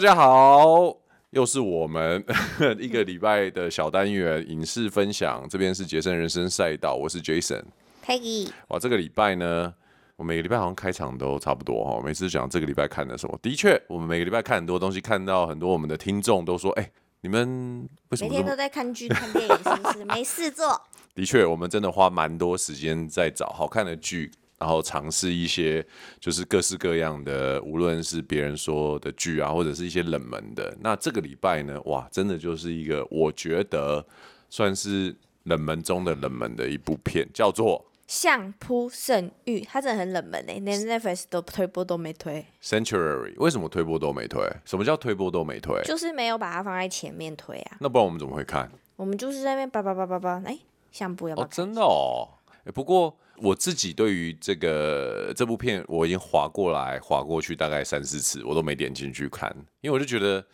大家好，又是我们 一个礼拜的小单元影视分享。这边是杰森人生赛道，我是 Jason，Peggy。哇，这个礼拜呢，我每个礼拜好像开场都差不多哈。每次讲这个礼拜看的什么，的确，我们每个礼拜看很多东西，看到很多我们的听众都说，哎、欸，你们为什么每天都在看剧、看电影，是不是没事做？的确，我们真的花蛮多时间在找好看的剧。然后尝试一些就是各式各样的，无论是别人说的剧啊，或者是一些冷门的。那这个礼拜呢，哇，真的就是一个我觉得算是冷门中的冷门的一部片，叫做《相扑圣域》。它真的很冷门诶，连 Netflix 都推播都没推。Sanctuary 为什么推播都没推？什么叫推播都没推？就是没有把它放在前面推啊。那不然我们怎么会看？我们就是在那边叭叭叭叭叭，哎，相扑要不要？哦，真的哦。不过我自己对于这个这部片，我已经划过来划过去大概三四次，我都没点进去看，因为我就觉得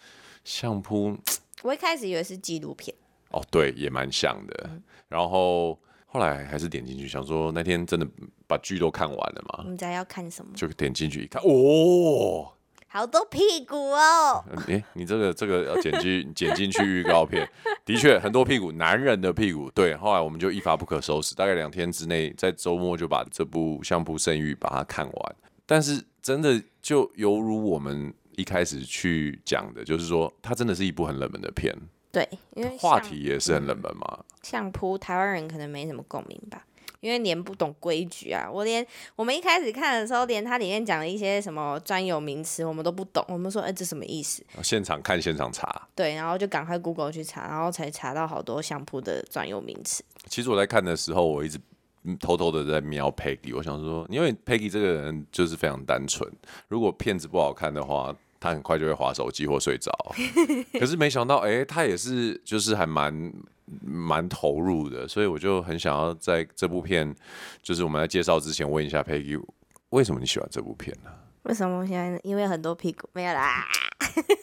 相扑，我一开始以为是纪录片，哦，对，也蛮像的，嗯、然后后来还是点进去，想说那天真的把剧都看完了嘛？你知道要看什么？就点进去一看，哦。好多屁股哦！哎、欸，你这个这个要剪进 剪进去预告片，的确很多屁股，男人的屁股。对，后来我们就一发不可收拾，大概两天之内，在周末就把这部《相扑圣域》把它看完。但是真的就犹如我们一开始去讲的，就是说它真的是一部很冷门的片。对，因为话题也是很冷门嘛。相扑台湾人可能没什么共鸣吧。因为连不懂规矩啊，我连我们一开始看的时候，连它里面讲的一些什么专有名词，我们都不懂。我们说，哎，这什么意思？现场看，现场查。对，然后就赶快 Google 去查，然后才查到好多相扑的专有名词。其实我在看的时候，我一直偷偷的在瞄 Peggy，我想说，因为 Peggy 这个人就是非常单纯，如果片子不好看的话，他很快就会划手机或睡着。可是没想到，哎，他也是，就是还蛮。蛮投入的，所以我就很想要在这部片，就是我们在介绍之前问一下 Peggy，为什么你喜欢这部片呢？为什么我喜欢因为很多屁股没有啦？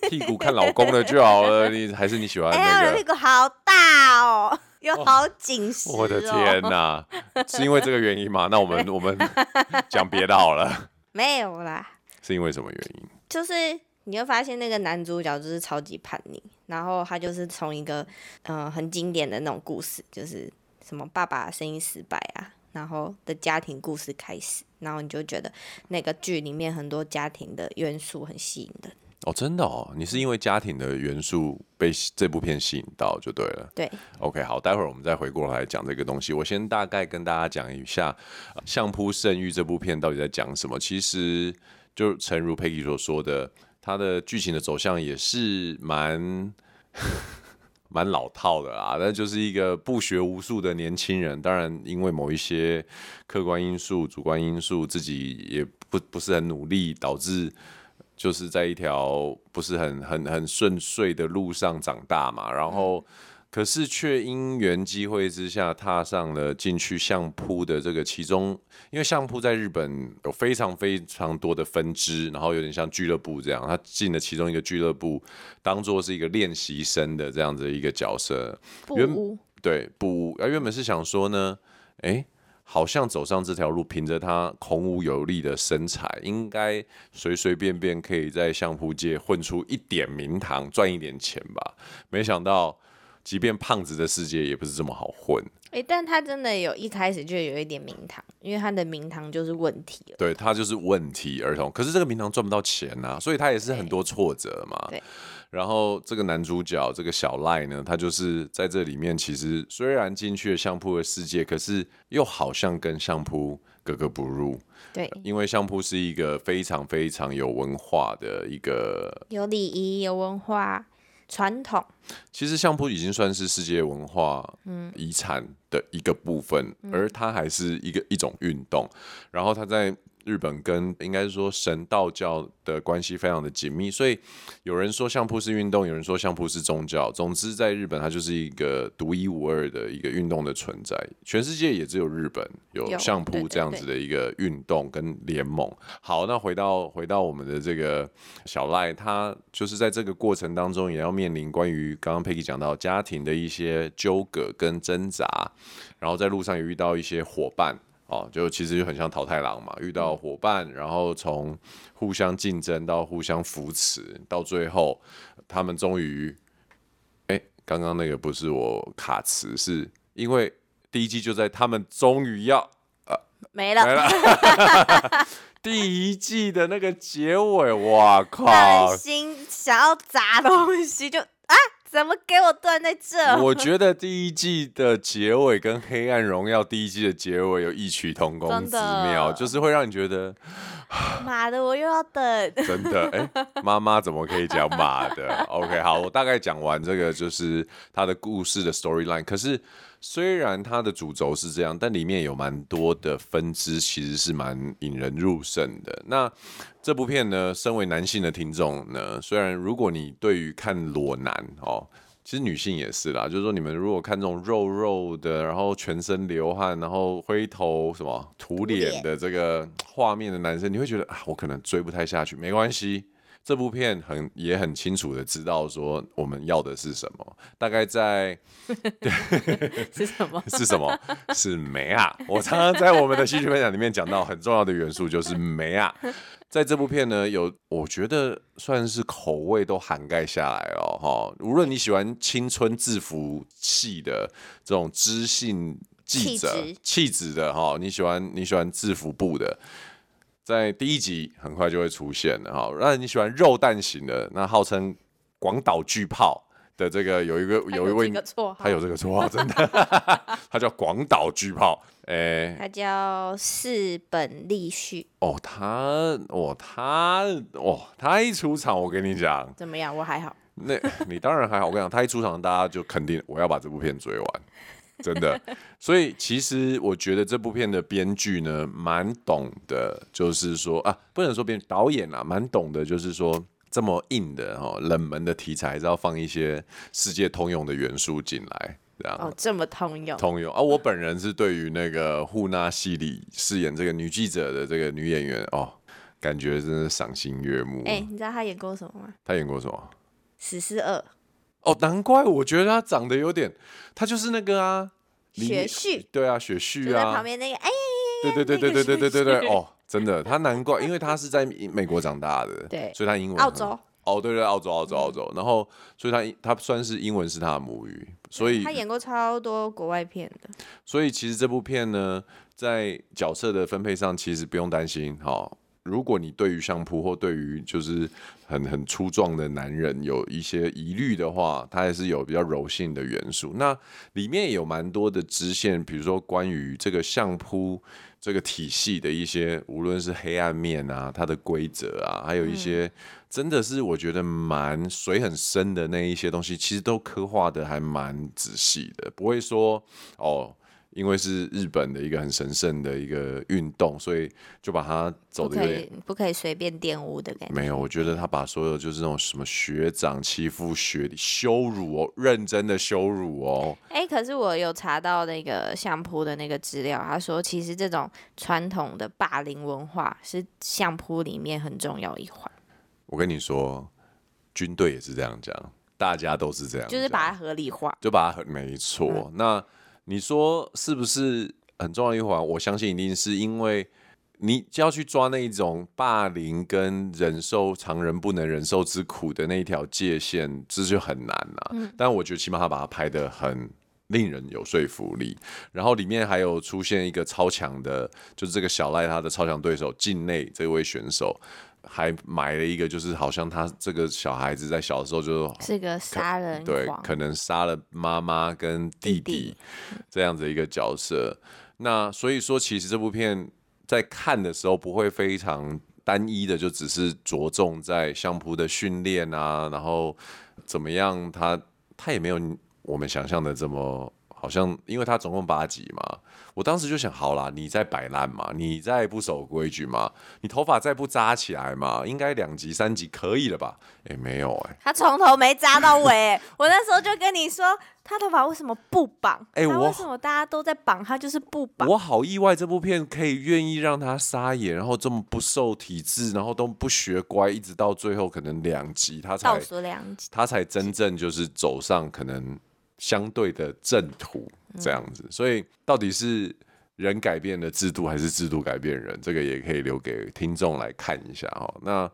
屁股看老公的就好了，你还是你喜欢那个？哎呀，我的屁股好大哦，又好紧实哦。我的天哪，是因为这个原因吗？那我们我们讲别的好了。没有啦。是因为什么原因？就是。你会发现那个男主角就是超级叛逆，然后他就是从一个嗯、呃、很经典的那种故事，就是什么爸爸生意失败啊，然后的家庭故事开始，然后你就觉得那个剧里面很多家庭的元素很吸引人。哦，真的哦，你是因为家庭的元素被这部片吸引到就对了。对，OK，好，待会儿我们再回过来讲这个东西。我先大概跟大家讲一下《相扑圣域》这部片到底在讲什么。其实就诚如 Peggy 所说的。它的剧情的走向也是蛮 蛮老套的啦，但就是一个不学无术的年轻人，当然因为某一些客观因素、主观因素，自己也不不是很努力，导致就是在一条不是很很很顺遂的路上长大嘛，然后。可是却因缘机会之下踏上了进去相扑的这个其中，因为相扑在日本有非常非常多的分支，然后有点像俱乐部这样，他进了其中一个俱乐部，当做是一个练习生的这样子一个角色。原对不，原本是想说呢，哎，好像走上这条路，凭着他孔武有力的身材，应该随随便便可以在相扑界混出一点名堂，赚一点钱吧。没想到。即便胖子的世界也不是这么好混，哎、欸，但他真的有一开始就有一点名堂，因为他的名堂就是问题了。对，他就是问题儿童，可是这个名堂赚不到钱呐，所以他也是很多挫折嘛。对。然后这个男主角这个小赖呢，他就是在这里面，其实虽然进去了相扑的世界，可是又好像跟相扑格格不入。对，因为相扑是一个非常非常有文化的一个，有礼仪、有文化。传统。其实相扑已经算是世界文化遗产的一个部分，嗯、而它还是一个一种运动，然后它在。日本跟应该是说神道教的关系非常的紧密，所以有人说相扑是运动，有人说相扑是宗教。总之，在日本它就是一个独一无二的一个运动的存在，全世界也只有日本有相扑这样子的一个运动跟联盟。好，那回到回到我们的这个小赖，他就是在这个过程当中也要面临关于刚刚 Peggy 讲到家庭的一些纠葛跟挣扎，然后在路上也遇到一些伙伴。哦，就其实就很像淘太郎嘛，遇到伙伴，然后从互相竞争到互相扶持，到最后他们终于，哎，刚刚那个不是我卡词，是因为第一季就在他们终于要呃没了，没了 第一季的那个结尾，哇靠，心想要砸东西就。怎么给我断在这？我觉得第一季的结尾跟《黑暗荣耀》第一季的结尾有异曲同工之妙，就是会让你觉得，妈的，我又要等。真的，哎、欸，妈妈怎么可以讲妈的？OK，好，我大概讲完这个，就是他的故事的 storyline。可是。虽然它的主轴是这样，但里面有蛮多的分支，其实是蛮引人入胜的。那这部片呢，身为男性的听众呢，虽然如果你对于看裸男哦，其实女性也是啦，就是说你们如果看这种肉肉的，然后全身流汗，然后灰头什么土脸的这个画面的男生，你会觉得啊，我可能追不太下去。没关系。这部片很也很清楚的知道说我们要的是什么，大概在 是什么？是什么？是梅啊！我常常在我们的戏剧分享里面讲到很重要的元素就是梅啊，在这部片呢，有我觉得算是口味都涵盖下来了哈。无论你喜欢青春制服系的这种知性记者气质的哈，你喜欢你喜欢制服部的。在第一集很快就会出现的哈，那你喜欢肉弹型的，那号称广岛巨炮的这个有一个有一位，他有这个绰号，真的，他叫广岛巨炮，哎、欸，他叫四本立旭。哦，他，哦，他，哦，他一出场，我跟你讲，怎么样？我还好。那你当然还好，我跟你讲，他一出场，大家就肯定我要把这部片追完。真的，所以其实我觉得这部片的编剧呢，蛮懂的，就是说啊，不能说编导演啊，蛮懂的，就是说这么硬的哈、哦，冷门的题材，还是要放一些世界通用的元素进来，这样哦，这么通用，通用啊！我本人是对于那个户纳西里饰演这个女记者的这个女演员哦，感觉真的赏心悦目。哎、欸，你知道她演过什么吗？她演过什么？死侍二。哦，难怪我觉得他长得有点，他就是那个啊，雪旭，对啊，雪旭啊，旁边那个，哎，对对对对对对对对对，哦，真的，他难怪，因为他是在美国长大的，对，所以他英文，澳洲，哦，对对，澳洲，澳洲，澳洲，然后，所以他他算是英文是他的母语，所以他演过超多国外片的，所以其实这部片呢，在角色的分配上，其实不用担心，哈。如果你对于相扑或对于就是很很粗壮的男人有一些疑虑的话，它还是有比较柔性的元素。那里面有蛮多的支线，比如说关于这个相扑这个体系的一些，无论是黑暗面啊，它的规则啊，还有一些真的是我觉得蛮水很深的那一些东西，其实都刻画的还蛮仔细的，不会说哦。因为是日本的一个很神圣的一个运动，所以就把它走的有点不可以随便玷污的感觉。没有，我觉得他把所有就是那种什么学长欺负学弟、羞辱哦，认真的羞辱哦。哎、欸，可是我有查到那个相扑的那个资料，他说其实这种传统的霸凌文化是相扑里面很重要一环。我跟你说，军队也是这样讲，大家都是这样，就是把它合理化，就把它很没错。嗯、那。你说是不是很重要一环？我相信一定是因为你就要去抓那一种霸凌跟忍受常人不能忍受之苦的那一条界限，这就很难了、啊。嗯、但我觉得起码他把它拍得很令人有说服力。然后里面还有出现一个超强的，就是这个小赖他的超强对手境内这位选手。还埋了一个，就是好像他这个小孩子在小的时候就是个杀人，对，可能杀了妈妈跟弟弟这样子一个角色。那所以说，其实这部片在看的时候不会非常单一的，就只是着重在相扑的训练啊，然后怎么样他，他他也没有我们想象的这么。好像，因为他总共八集嘛，我当时就想，好啦，你在摆烂嘛，你在不守规矩嘛，你头发再不扎起来嘛，应该两集三集可以了吧？哎、欸，没有哎、欸，他从头没扎到尾，我那时候就跟你说，他头发为什么不绑？哎、欸，我为什么大家都在绑，他就是不绑？我好意外，这部片可以愿意让他撒野，然后这么不受体制，然后都不学乖，一直到最后可能两集他才倒数两集，他才真正就是走上可能。相对的正途这样子，所以到底是人改变了制度，还是制度改变人？这个也可以留给听众来看一下哈。那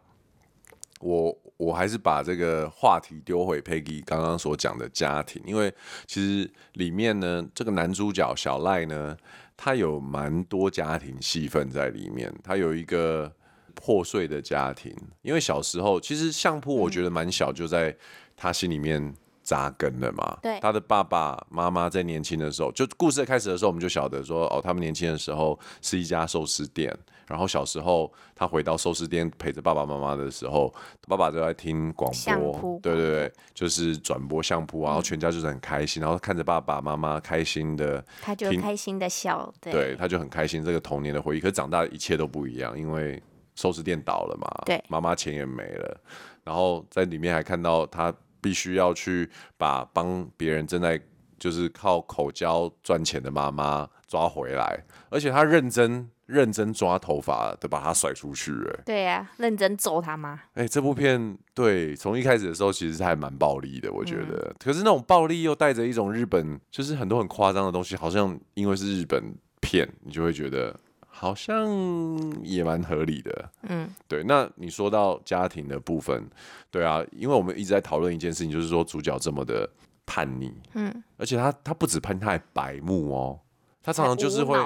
我我还是把这个话题丢回 Peggy 刚刚所讲的家庭，因为其实里面呢，这个男主角小赖呢，他有蛮多家庭戏份在里面。他有一个破碎的家庭，因为小时候其实相扑我觉得蛮小，就在他心里面。扎根了嘛？对，他的爸爸妈妈在年轻的时候，就故事开始的时候，我们就晓得说，哦，他们年轻的时候是一家寿司店。然后小时候他回到寿司店陪着爸爸妈妈的时候，爸爸就在听广播，对对对，就是转播相扑，然后全家就是很开心，然后看着爸爸妈妈开心的，他就开心的笑，对，对，他就很开心这个童年的回忆。可是长大一切都不一样，因为寿司店倒了嘛，对，妈妈钱也没了，然后在里面还看到他。必须要去把帮别人正在就是靠口交赚钱的妈妈抓回来，而且他认真认真抓头发的把他甩出去，哎，对呀、啊，认真揍他妈。哎、欸，这部片对从一开始的时候其实还蛮暴力的，我觉得。嗯、可是那种暴力又带着一种日本，就是很多很夸张的东西，好像因为是日本片，你就会觉得。好像也蛮合理的，嗯，对。那你说到家庭的部分，对啊，因为我们一直在讨论一件事情，就是说主角这么的叛逆，嗯，而且他他不止叛逆，他还白目哦，他常常就是会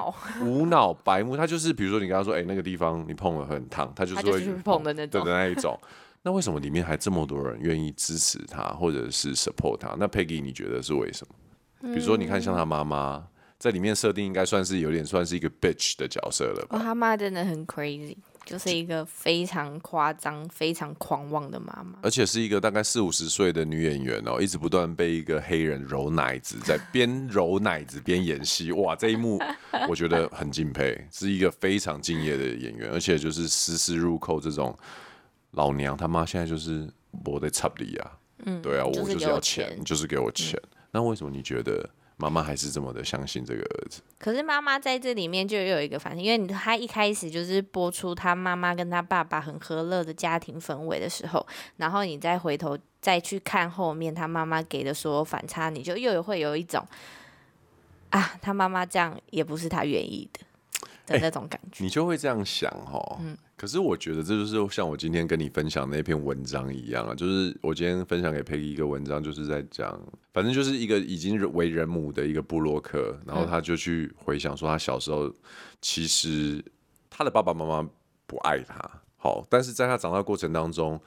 无脑白目，他就是比如说你跟他说，哎、欸，那个地方你碰了很烫，他就是碰的那种，对的那一种。那为什么里面还这么多人愿意支持他，或者是 support 他？那 Peggy 你觉得是为什么？比如说你看像他妈妈。在里面设定应该算是有点算是一个 bitch 的角色了吧？哦，他妈真的很 crazy，就是一个非常夸张、非常狂妄的妈妈，而且是一个大概四五十岁的女演员哦，一直不断被一个黑人揉奶子，在边揉奶子边演戏，哇，这一幕我觉得很敬佩，是一个非常敬业的演员，而且就是丝丝入扣这种老娘他妈现在就是我的插里啊，嗯，对啊，我就是要钱，就是给我钱，嗯，那为什么你觉得？妈妈还是这么的相信这个儿子，可是妈妈在这里面就有一个反应，因为他一开始就是播出他妈妈跟他爸爸很和乐的家庭氛围的时候，然后你再回头再去看后面他妈妈给的所有反差，你就又会有一种啊，他妈妈这样也不是他愿意的的那种感觉，欸，你就会这样想哦，嗯。可是我觉得这就是像我今天跟你分享那篇文章一样啊，就是我今天分享给佩一个文章，就是在讲，反正就是一个已经为人母的一个布洛克，然后他就去回想说，他小时候其实他的爸爸妈妈不爱他，好，但是在他长大过程当中。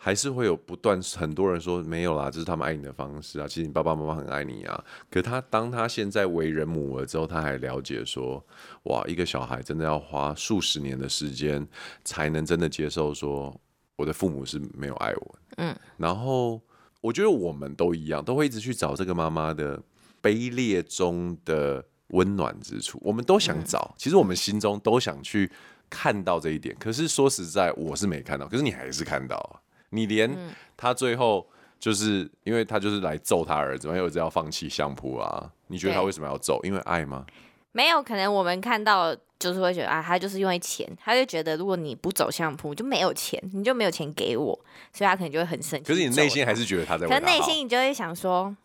还是会有不断很多人说没有啦，这是他们爱你的方式啊。其实你爸爸妈妈很爱你啊。可他当他现在为人母了之后，他还了解说，哇，一个小孩真的要花数十年的时间才能真的接受说，我的父母是没有爱我。嗯。然后我觉得我们都一样，都会一直去找这个妈妈的卑劣中的温暖之处。我们都想找，其实我们心中都想去看到这一点。可是说实在，我是没看到，可是你还是看到啊。你连他最后就是因为他就是来揍他儿子，因为儿子要放弃相扑啊。你觉得他为什么要揍？因为爱吗？没有，可能我们看到就是会觉得啊，他就是因为钱，他就觉得如果你不走相扑就没有钱，你就没有钱给我，所以他可能就会很生气。可是你内心还是觉得他在为他好。可是内心你就会想说，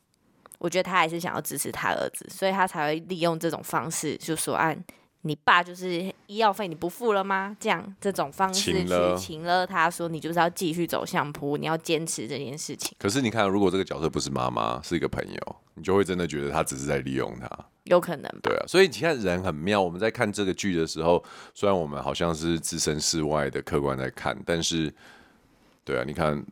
我觉得他还是想要支持他儿子，所以他才会利用这种方式，就说按。啊你爸就是医药费你不付了吗？这样这种方式去请了他说，你就是要继续走相扑，你要坚持这件事情。可是你看，如果这个角色不是妈妈，是一个朋友，你就会真的觉得他只是在利用他。有可能。对啊，所以你看人很妙。我们在看这个剧的时候，虽然我们好像是置身事外的客观在看，但是，对啊，你看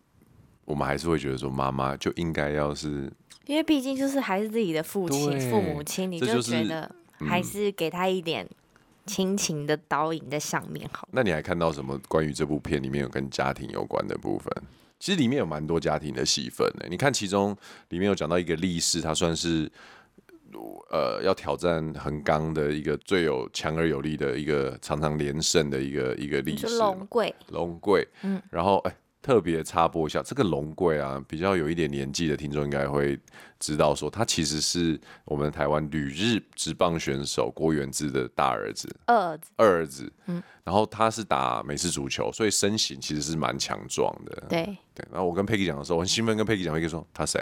我们还是会觉得说，妈妈就应该要是，因为毕竟就是还是自己的父亲、父母亲，你就觉得还是给他一点。亲情的倒影在上面，好。那你还看到什么关于这部片里面有跟家庭有关的部分？其实里面有蛮多家庭的戏份呢。你看其中里面有讲到一个力士，他算是呃要挑战横纲的一个最有强而有力的一个常常连胜的一个一个力士，龙贵。龙贵，嗯，然后哎。欸特别插播一下，这个龙贵啊，比较有一点年纪的听众应该会知道，说他其实是我们台湾旅日职棒选手郭元志的大儿子，二儿子，二儿子，嗯，然后他是打美式足球，所以身形其实是蛮强壮的，对，对。然后我跟佩奇讲的时候，我很兴奋，跟佩奇讲，佩奇说 他谁？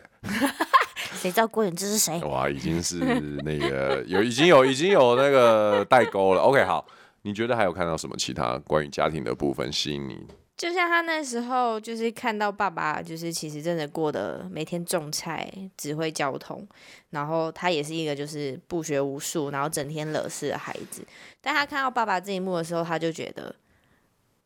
谁知道郭元志是谁？哇，已经是那个有已经有已经有那个代沟了。OK，好，你觉得还有看到什么其他关于家庭的部分吸引你？就像他那时候，就是看到爸爸，就是其实真的过得每天种菜、指挥交通，然后他也是一个就是不学无术，然后整天惹事的孩子。但他看到爸爸这一幕的时候，他就觉得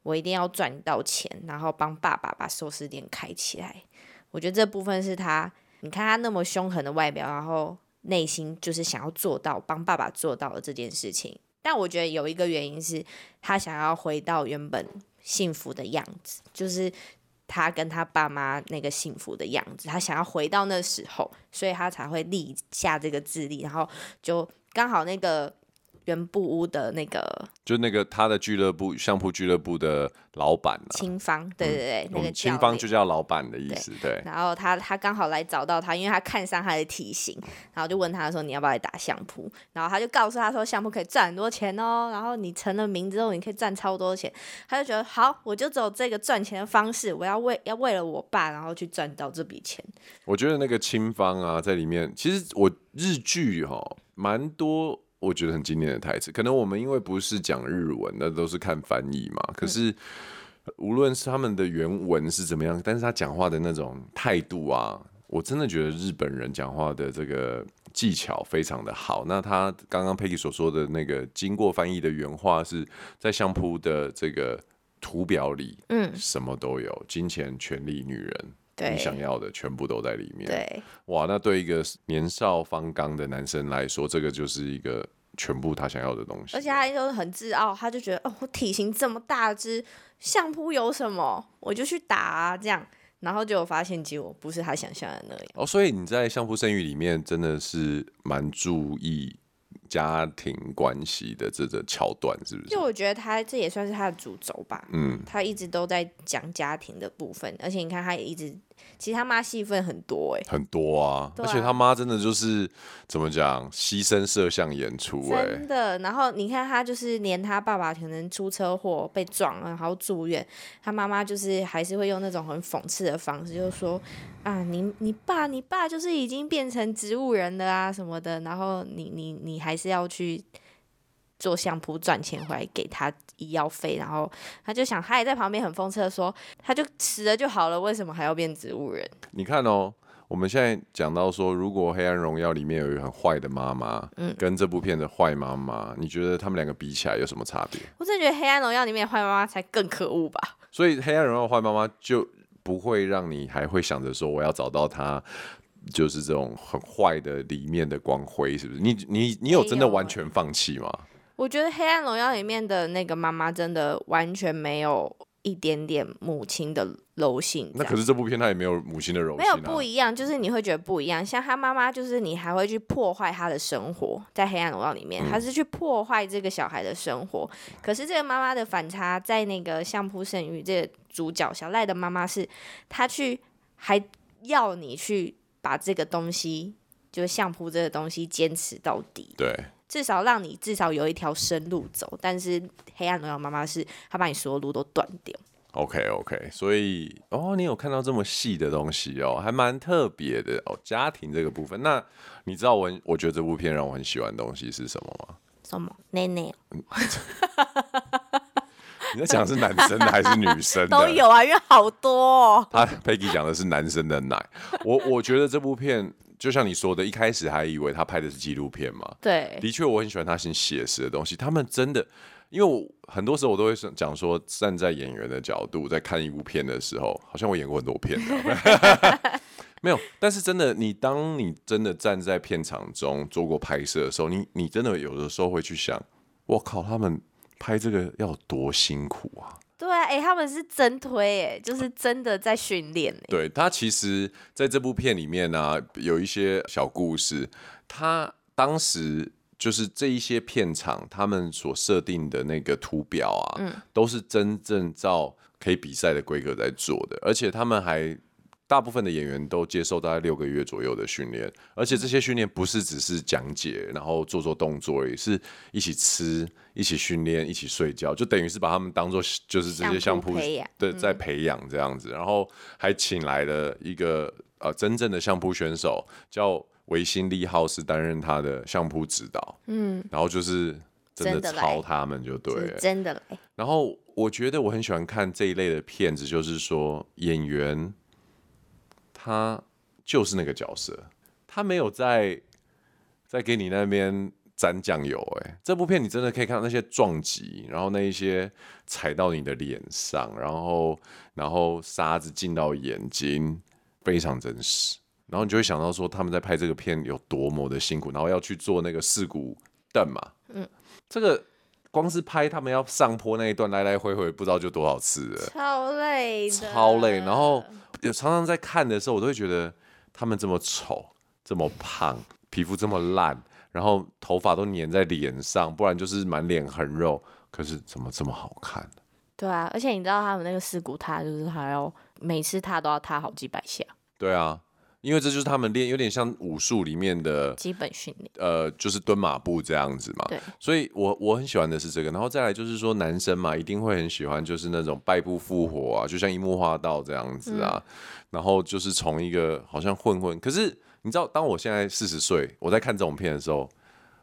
我一定要赚到钱，然后帮爸爸把寿司店开起来。我觉得这部分是他，你看他那么凶狠的外表，然后内心就是想要做到帮爸爸做到的这件事情。但我觉得有一个原因是他想要回到原本。幸福的样子，就是他跟他爸妈那个幸福的样子。他想要回到那时候，所以他才会立下这个志力，然后就刚好那个。原布屋的那个，就那个他的俱乐部相扑俱乐部的老板青方，对对对，嗯、那个青方就叫老板的意思，对。对然后他他刚好来找到他，因为他看上他的体型，然后就问他说：“你要不要来打相扑？”然后他就告诉他说：“相扑可以赚很多钱哦，然后你成了名之后，你可以赚超多钱。”他就觉得好，我就走这个赚钱的方式，我要为 要为了我爸，然后去赚到这笔钱。我觉得那个青方啊，在里面其实我日剧哈、哦、蛮多。我觉得很经典的台词，可能我们因为不是讲日文，那都是看翻译嘛。可是无论是他们的原文是怎么样，但是他讲话的那种态度啊，我真的觉得日本人讲话的这个技巧非常的好。那他刚刚 Peggy 所说的那个经过翻译的原话是在相扑的这个图表里，嗯，什么都有，金钱、权力、女人。对你想要的全部都在里面。对，哇，那对一个年少方刚的男生来说，这个就是一个全部他想要的东西。而且他都很自傲，他就觉得哦，我体型这么大只，相扑有什么，我就去打啊，这样，然后就发现结果不是他想象的那样。哦，所以你在《相扑圣域》里面真的是蛮注意。家庭关系的这个桥段是不是？就我觉得他这也算是他的主轴吧。嗯，他一直都在讲家庭的部分，而且你看他也一直。其实他妈戏份很多哎、欸，很多啊，啊而且他妈真的就是怎么讲，牺牲摄像演出哎、欸，真的。然后你看他就是连他爸爸可能出车祸被撞了，然后住院，他妈妈就是还是会用那种很讽刺的方式，就是说啊，你你爸你爸就是已经变成植物人了啊什么的，然后你你你还是要去。做相扑赚钱回来给他医药费，然后他就想，他也在旁边很讽刺的说，他就死了就好了，为什么还要变植物人？你看哦，我们现在讲到说，如果《黑暗荣耀》里面有一个很坏的妈妈，嗯，跟这部片的坏妈妈，你觉得他们两个比起来有什么差别？我真的觉得《黑暗荣耀》里面的坏妈妈才更可恶吧。所以《黑暗荣耀》坏妈妈就不会让你还会想着说，我要找到她，就是这种很坏的里面的光辉，是不是？你你你有真的完全放弃吗？我觉得《黑暗荣耀》里面的那个妈妈真的完全没有一点点母亲的柔性。那可是这部片它也没有母亲的柔性啊。没有不一样，就是你会觉得不一样。像他妈妈，就是你还会去破坏他的生活，在《黑暗荣耀》里面，他是去破坏这个小孩的生活。嗯。可是这个妈妈的反差，在那个《相扑圣域》这个主角小赖的妈妈是，她去还要你去把这个东西，就是相扑这个东西坚持到底。对。至少让你至少有一条生路走，但是黑暗荣耀妈妈是她把你所有路都断掉。OK OK，所以哦，你有看到这么细的东西哦，还蛮特别的哦。家庭这个部分，那你知道我我觉得这部片让我很喜欢的东西是什么吗？什么？奶奶？你在讲的是男生的还是女生的？都有啊，因为好多哦。他 Peggy 讲的是男生的奶。我我觉得这部片。就像你说的，一开始还以为他拍的是纪录片嘛。对，的确我很喜欢他很写实的东西。他们真的，因为我很多时候我都会讲说，站在演员的角度在看一部片的时候，好像我演过很多片的，没有。但是真的，你当你真的站在片场中做过拍摄的时候，你你真的有的时候会去想，我靠，他们拍这个要多辛苦啊！对啊，哎、欸，他们是真推，哎，就是真的在训练。对，他其实在这部片里面呢、啊，有一些小故事。他当时就是这一些片场，他们所设定的那个图表啊，嗯、都是真正照可以比赛的规格在做的，而且他们还。大部分的演员都接受大概六个月左右的训练，而且这些训练不是只是讲解，然后做做动作，而已是一起吃、一起训练、一起睡觉，就等于是把他们当做就是这些相扑对在培养这样子，然后还请来了一个呃真正的相扑选手，叫维新利浩，是担任他的相扑指导，嗯，然后就是真的抄他们就对了，真的来。然后我觉得我很喜欢看这一类的片子，就是说演员。他就是那个角色，他没有在在给你那边沾酱油。哎，这部片你真的可以看到那些撞击，然后那一些踩到你的脸上，然后然后沙子进到眼睛，非常真实。然后你就会想到说他们在拍这个片有多么的辛苦，然后要去做那个事故凳嘛。嗯，这个光是拍他们要上坡那一段，来来回回不知道就多少次了，超累的，超累。然后。有常常在看的时候，我都会觉得他们这么丑、这么胖、皮肤这么烂，然后头发都粘在脸上，不然就是满脸横肉。可是怎么这么好看？对啊，而且你知道他们那个四股踏，就是还要每次踏都要踏好几百下。对啊。因为这就是他们练，有点像武术里面的基本训练，呃，就是蹲马步这样子嘛。对，所以我我很喜欢的是这个，然后再来就是说男生嘛，一定会很喜欢就是那种败部复活啊，就像樱木花道这样子啊。嗯、然后就是从一个好像混混，可是你知道，当我现在四十岁，我在看这种片的时候，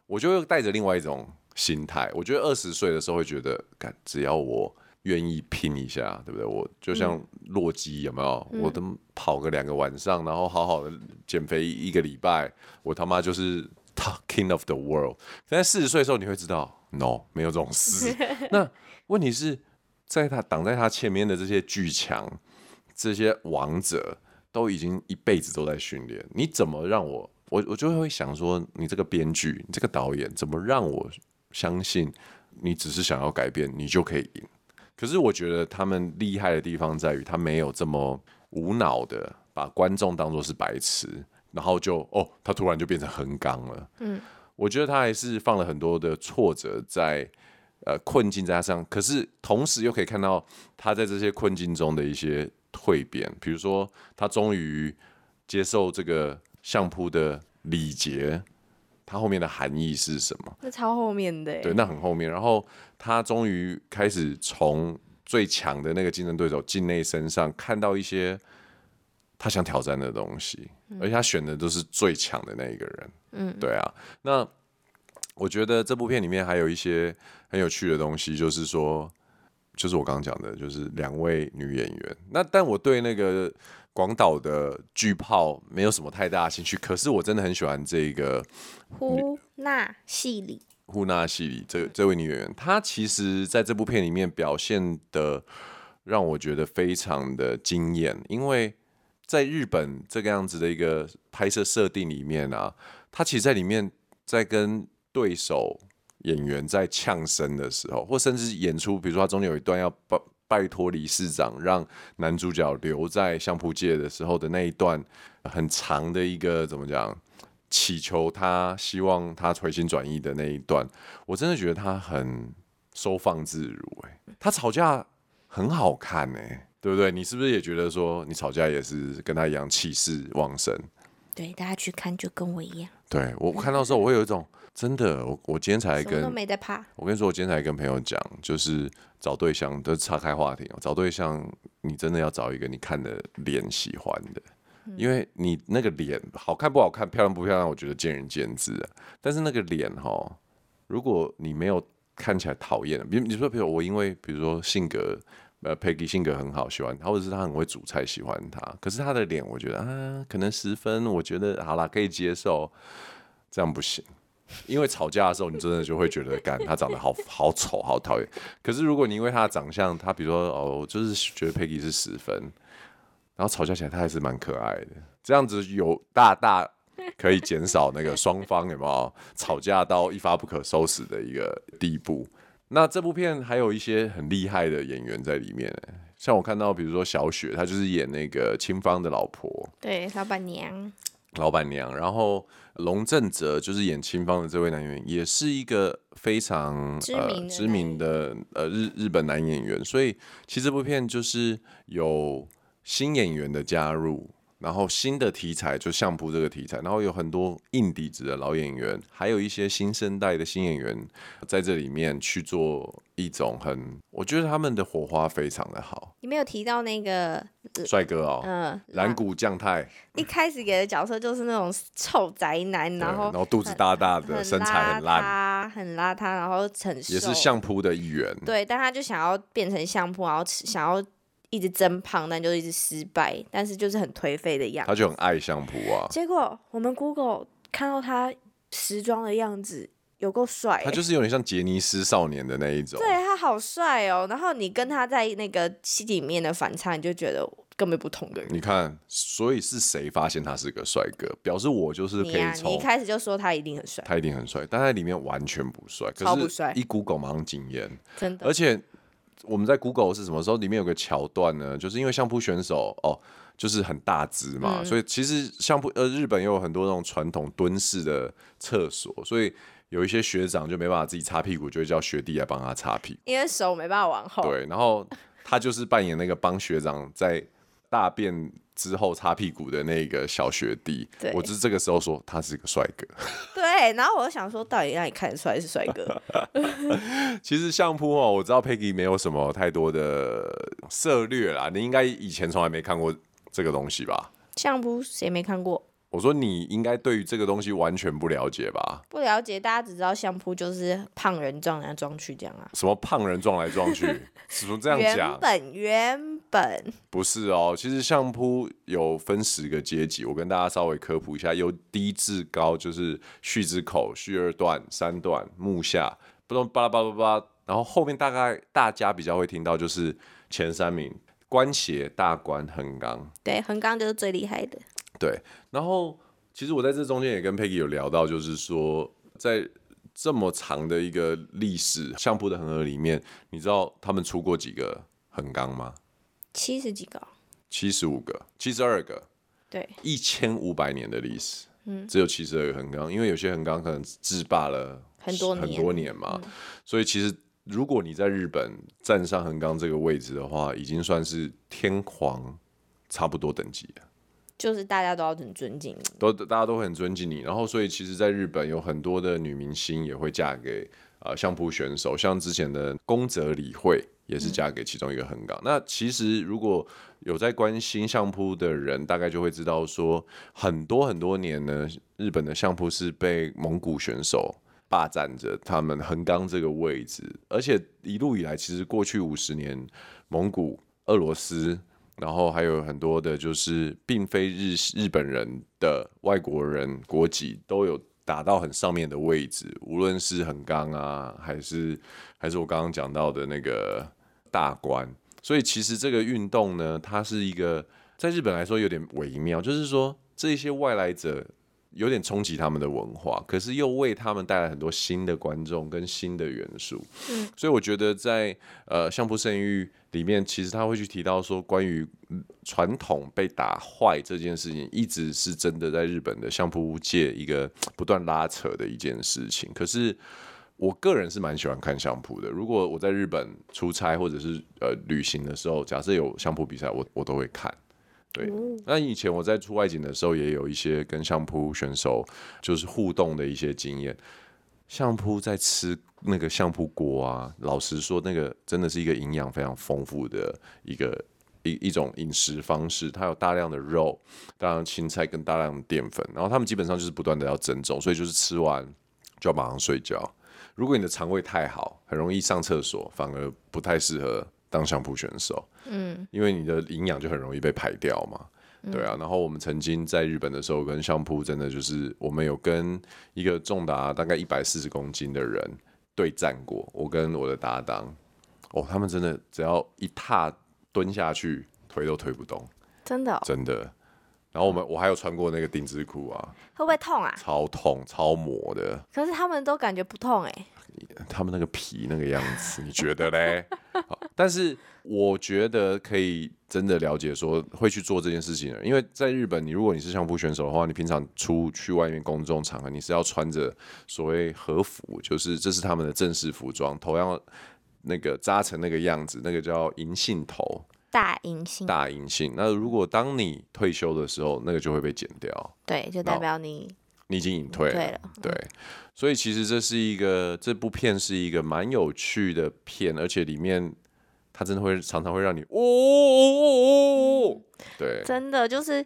我就会带着另外一种心态。我觉得二十岁的时候会觉得，干，只要我。愿意拼一下，对不对？我就像洛基，有没有？嗯、我都跑个两个晚上，然后好好的减肥一个礼拜，我他妈就是 top king of the world。但四十岁的时候，你会知道，no，没有这种事。那问题是在他挡在他前面的这些巨强、这些王者，都已经一辈子都在训练。你怎么让我，我我就会想说，你这个编剧，你这个导演，怎么让我相信你只是想要改变，你就可以赢？可是我觉得他们厉害的地方在于，他没有这么无脑的把观众当作是白痴，然后就哦，他突然就变成横纲了。嗯，我觉得他还是放了很多的挫折在呃困境在他身上，可是同时又可以看到他在这些困境中的一些蜕变，比如说他终于接受这个相扑的礼节。他后面的含义是什么？那超后面的，对，那很后面。然后他终于开始从最强的那个竞争对手境内身上看到一些他想挑战的东西，嗯、而且他选的都是最强的那一个人。嗯，对啊。那我觉得这部片里面还有一些很有趣的东西，就是说，就是我刚刚讲的，就是两位女演员。那但我对那个。广岛的巨炮没有什么太大的兴趣，可是我真的很喜欢这个呼纳戏里。呼纳戏里这这位女演员，她其实在这部片里面表现的让我觉得非常的惊艳，因为在日本这个样子的一个拍摄设定里面啊，她其实在里面在跟对手演员在呛声的时候，或甚至演出，比如说他中间有一段要拜。拜托理事长让男主角留在相扑界的时候的那一段很长的一个怎么讲，祈求他希望他回心转意的那一段，我真的觉得他很收放自如哎，他吵架很好看哎，对不对？你是不是也觉得说你吵架也是跟他一样气势旺盛？对，大家去看就跟我一样。对，我看到的时候我会有一种。真的，我我今天才跟，我跟你说，我今天才跟朋友讲，就是找对象都岔开话题哦。找对象，你真的要找一个你看的脸喜欢的，嗯、因为你那个脸好看不好看，漂亮不漂亮，我觉得见仁见智啊。但是那个脸哈，如果你没有看起来讨厌，比如你说，比如我因为比如说性格，呃，Peggy 性格很好，喜欢他，或者是他很会煮菜，喜欢他，可是他的脸，我觉得啊，可能十分，我觉得好啦，可以接受，这样不行。因为吵架的时候，你真的就会觉得，干他长得好好丑，好讨厌。可是如果你因为他的长相，他比如说哦，就是觉得 Peggy 是十分，然后吵架起来他还是蛮可爱的，这样子有大大可以减少那个双方有没有吵架到一发不可收拾的一个地步。那这部片还有一些很厉害的演员在里面，像我看到比如说小雪，她就是演那个清芳的老婆，对，老板娘。老板娘，然后龙正哲就是演青芳的这位男演员，也是一个非常知名、呃、知名的呃日日本男演员。所以其实这部片就是有新演员的加入，然后新的题材就相扑这个题材，然后有很多硬底子的老演员，还有一些新生代的新演员在这里面去做一种很，我觉得他们的火花非常的好。你没有提到那个帅哥哦，嗯，蓝谷将太，一开始给的角色就是那种臭宅男，然后然后肚子大大的，身材很烂，很邋遢，然后很也是相扑的一员。对，但他就想要变成相扑，然后想要。一直增胖，但就一直失败，但是就是很颓废的样子。他就很爱相扑啊。结果我们 Google 看到他时装的样子，有够帅。他就是有点像杰尼斯少年的那一种。对，他好帅哦。然后你跟他在那个戏里面的反差，你就觉得根本不同的人。你看，所以是谁发现他是个帅哥？表示我就是可以从。你啊，你一开始就说他一定很帅。他一定很帅，但在里面完全不帅。超不帅。一 Google 马上惊艳。真的。而且。我们在 Google 是什么时候？里面有个桥段呢，就是因为相扑选手哦，就是很大只嘛，嗯、所以其实相扑呃，日本也有很多那种传统蹲式的厕所，所以有一些学长就没办法自己擦屁股，就会叫学弟来帮他擦屁股，因为手没办法往后。对，然后他就是扮演那个帮学长在大便之后擦屁股的那个小学弟，我就是这个时候说他是个帅哥。对，然后我就想说，到底让你看得出来是帅哥？其实相扑哦，我知道 Peggy 没有什么太多的涉略啦，你应该以前从来没看过这个东西吧？相扑谁没看过？我说你应该对于这个东西完全不了解吧？不了解，大家只知道相扑就是胖人撞来撞去这样啊。什么胖人撞来撞去？怎么这样讲？原本原本不是哦，其实相扑有分十个阶级，我跟大家稍微科普一下，由低至高，就是序之口、序二段、三段、木下，不懂巴拉巴拉巴拉，然后后面大概大家比较会听到就是前三名：关斜、大关、横纲。对，横纲就是最厉害的。对，然后其实我在这中间也跟 Peggy 有聊到，就是说在这么长的一个历史相扑的恒河里面，你知道他们出过几个横纲吗？七十几个，七十五个，七十二个，对，一千五百年的历史，嗯，只有七十二个横纲，因为有些横纲可能制霸了很多很多年嘛，嗯，所以其实如果你在日本站上横纲这个位置的话，已经算是天皇差不多等级了。就是大家都要很尊敬你，都大家都很尊敬你。然后，所以其实，在日本有很多的女明星也会嫁给呃相扑选手，像之前的宫泽理惠也是嫁给其中一个横纲。嗯、那其实如果有在关心相扑的人，大概就会知道说，很多很多年呢，日本的相扑是被蒙古选手霸占着他们横纲这个位置，而且一路以来，其实过去五十年，蒙古、俄罗斯。然后还有很多的，就是并非日日本人的外国人国籍，都有打到很上面的位置，无论是横纲啊，还是还是我刚刚讲到的那个大关。所以其实这个运动呢，它是一个在日本来说有点微妙，就是说这些外来者。有点冲击他们的文化，可是又为他们带来很多新的观众跟新的元素。嗯，所以我觉得在呃相扑圣域里面，其实他会去提到说，关于传统被打坏这件事情，一直是真的在日本的相扑界一个不断拉扯的一件事情。可是我个人是蛮喜欢看相扑的。如果我在日本出差或者是呃旅行的时候，假设有相扑比赛，我我都会看。对，那以前我在出外景的时候，也有一些跟相扑选手就是互动的一些经验。相扑在吃那个相扑锅啊，老实说，那个真的是一个营养非常丰富的一个一一种饮食方式。它有大量的肉、大量青菜跟大量的淀粉，然后他们基本上就是不断的要增重，所以就是吃完就要马上睡觉。如果你的肠胃太好，很容易上厕所，反而不太适合。当相扑选手，嗯，因为你的营养就很容易被排掉嘛，嗯、对啊。然后我们曾经在日本的时候，跟相扑真的就是我们有跟一个重达大概一百四十公斤的人对战过。我跟我的搭档，哦，他们真的只要一踏蹲下去，腿都推不动，真的、哦，真的。然后我们我还有穿过那个丁字裤啊，会不会痛啊？超痛，超磨的。可是他们都感觉不痛哎、欸。他们那个皮那个样子，你觉得嘞？但是我觉得可以真的了解说会去做这件事情的，因为在日本，你如果你是相扑选手的话，你平常出去外面公众场合，你是要穿着所谓和服，就是这是他们的正式服装，头要那个扎成那个样子，那个叫银杏头，大阴性。大阴性。那如果当你退休的时候，那个就会被剪掉。对，就代表你你已经隐退了。对。所以其实这是一个这部片是一个蛮有趣的片，而且里面它真的会常常会让你哦哦哦哦哦。对，真的就是。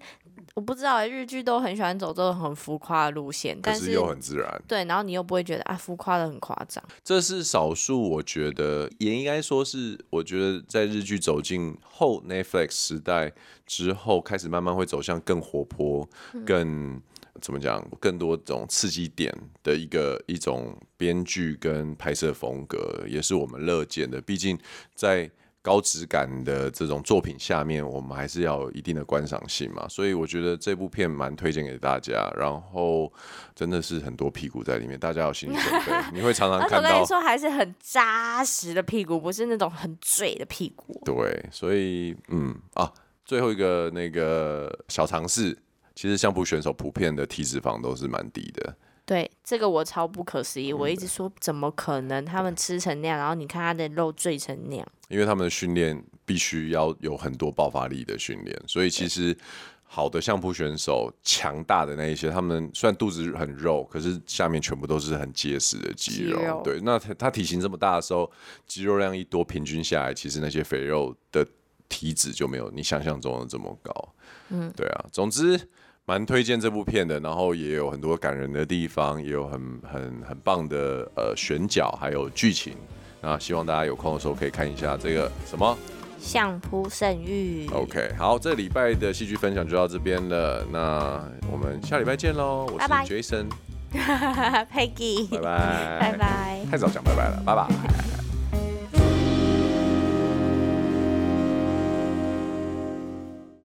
我不知道哎，日剧都很喜欢走这种很浮夸的路线，但是又很自然。对，然后你又不会觉得啊，浮夸的很夸张。这是少数，我觉得也应该说是，我觉得在日剧走进后 Netflix 时代之后，开始慢慢会走向更活泼、更、嗯、怎么讲，更多种刺激点的一个一种编剧跟拍摄风格，也是我们乐见的。毕竟在高质感的这种作品下面，我们还是要有一定的观赏性嘛，所以我觉得这部片蛮推荐给大家。然后真的是很多屁股在里面，大家有心理准备，你会常常看到。我跟你说，还是很扎实的屁股，不是那种很嘴的屁股。对，所以嗯啊，最后一个那个小尝试，其实相扑选手普遍的体脂肪都是蛮低的。对，这个我超不可思议，我一直说怎么可能他们吃成那样，然后你看他的肉坠成那样。因为他们的训练必须要有很多爆发力的训练，所以其实好的相扑选手强大的那一些，他们虽然肚子很肉，可是下面全部都是很结实的肌肉。肌肉对，那他他体型这么大的时候，肌肉量一多，平均下来，其实那些肥肉的体脂就没有你想象中的这么高。嗯，对啊，总之。蛮推荐这部片的，然后也有很多感人的地方，也有很很很棒的呃选角，还有剧情。那希望大家有空的时候可以看一下这个什么相扑圣域。OK，好，这个礼拜的戏剧分享就到这边了。那我们下礼拜见喽！我是 Jason，拜拜，Peggy，拜拜，拜拜。太早讲拜拜了，拜拜。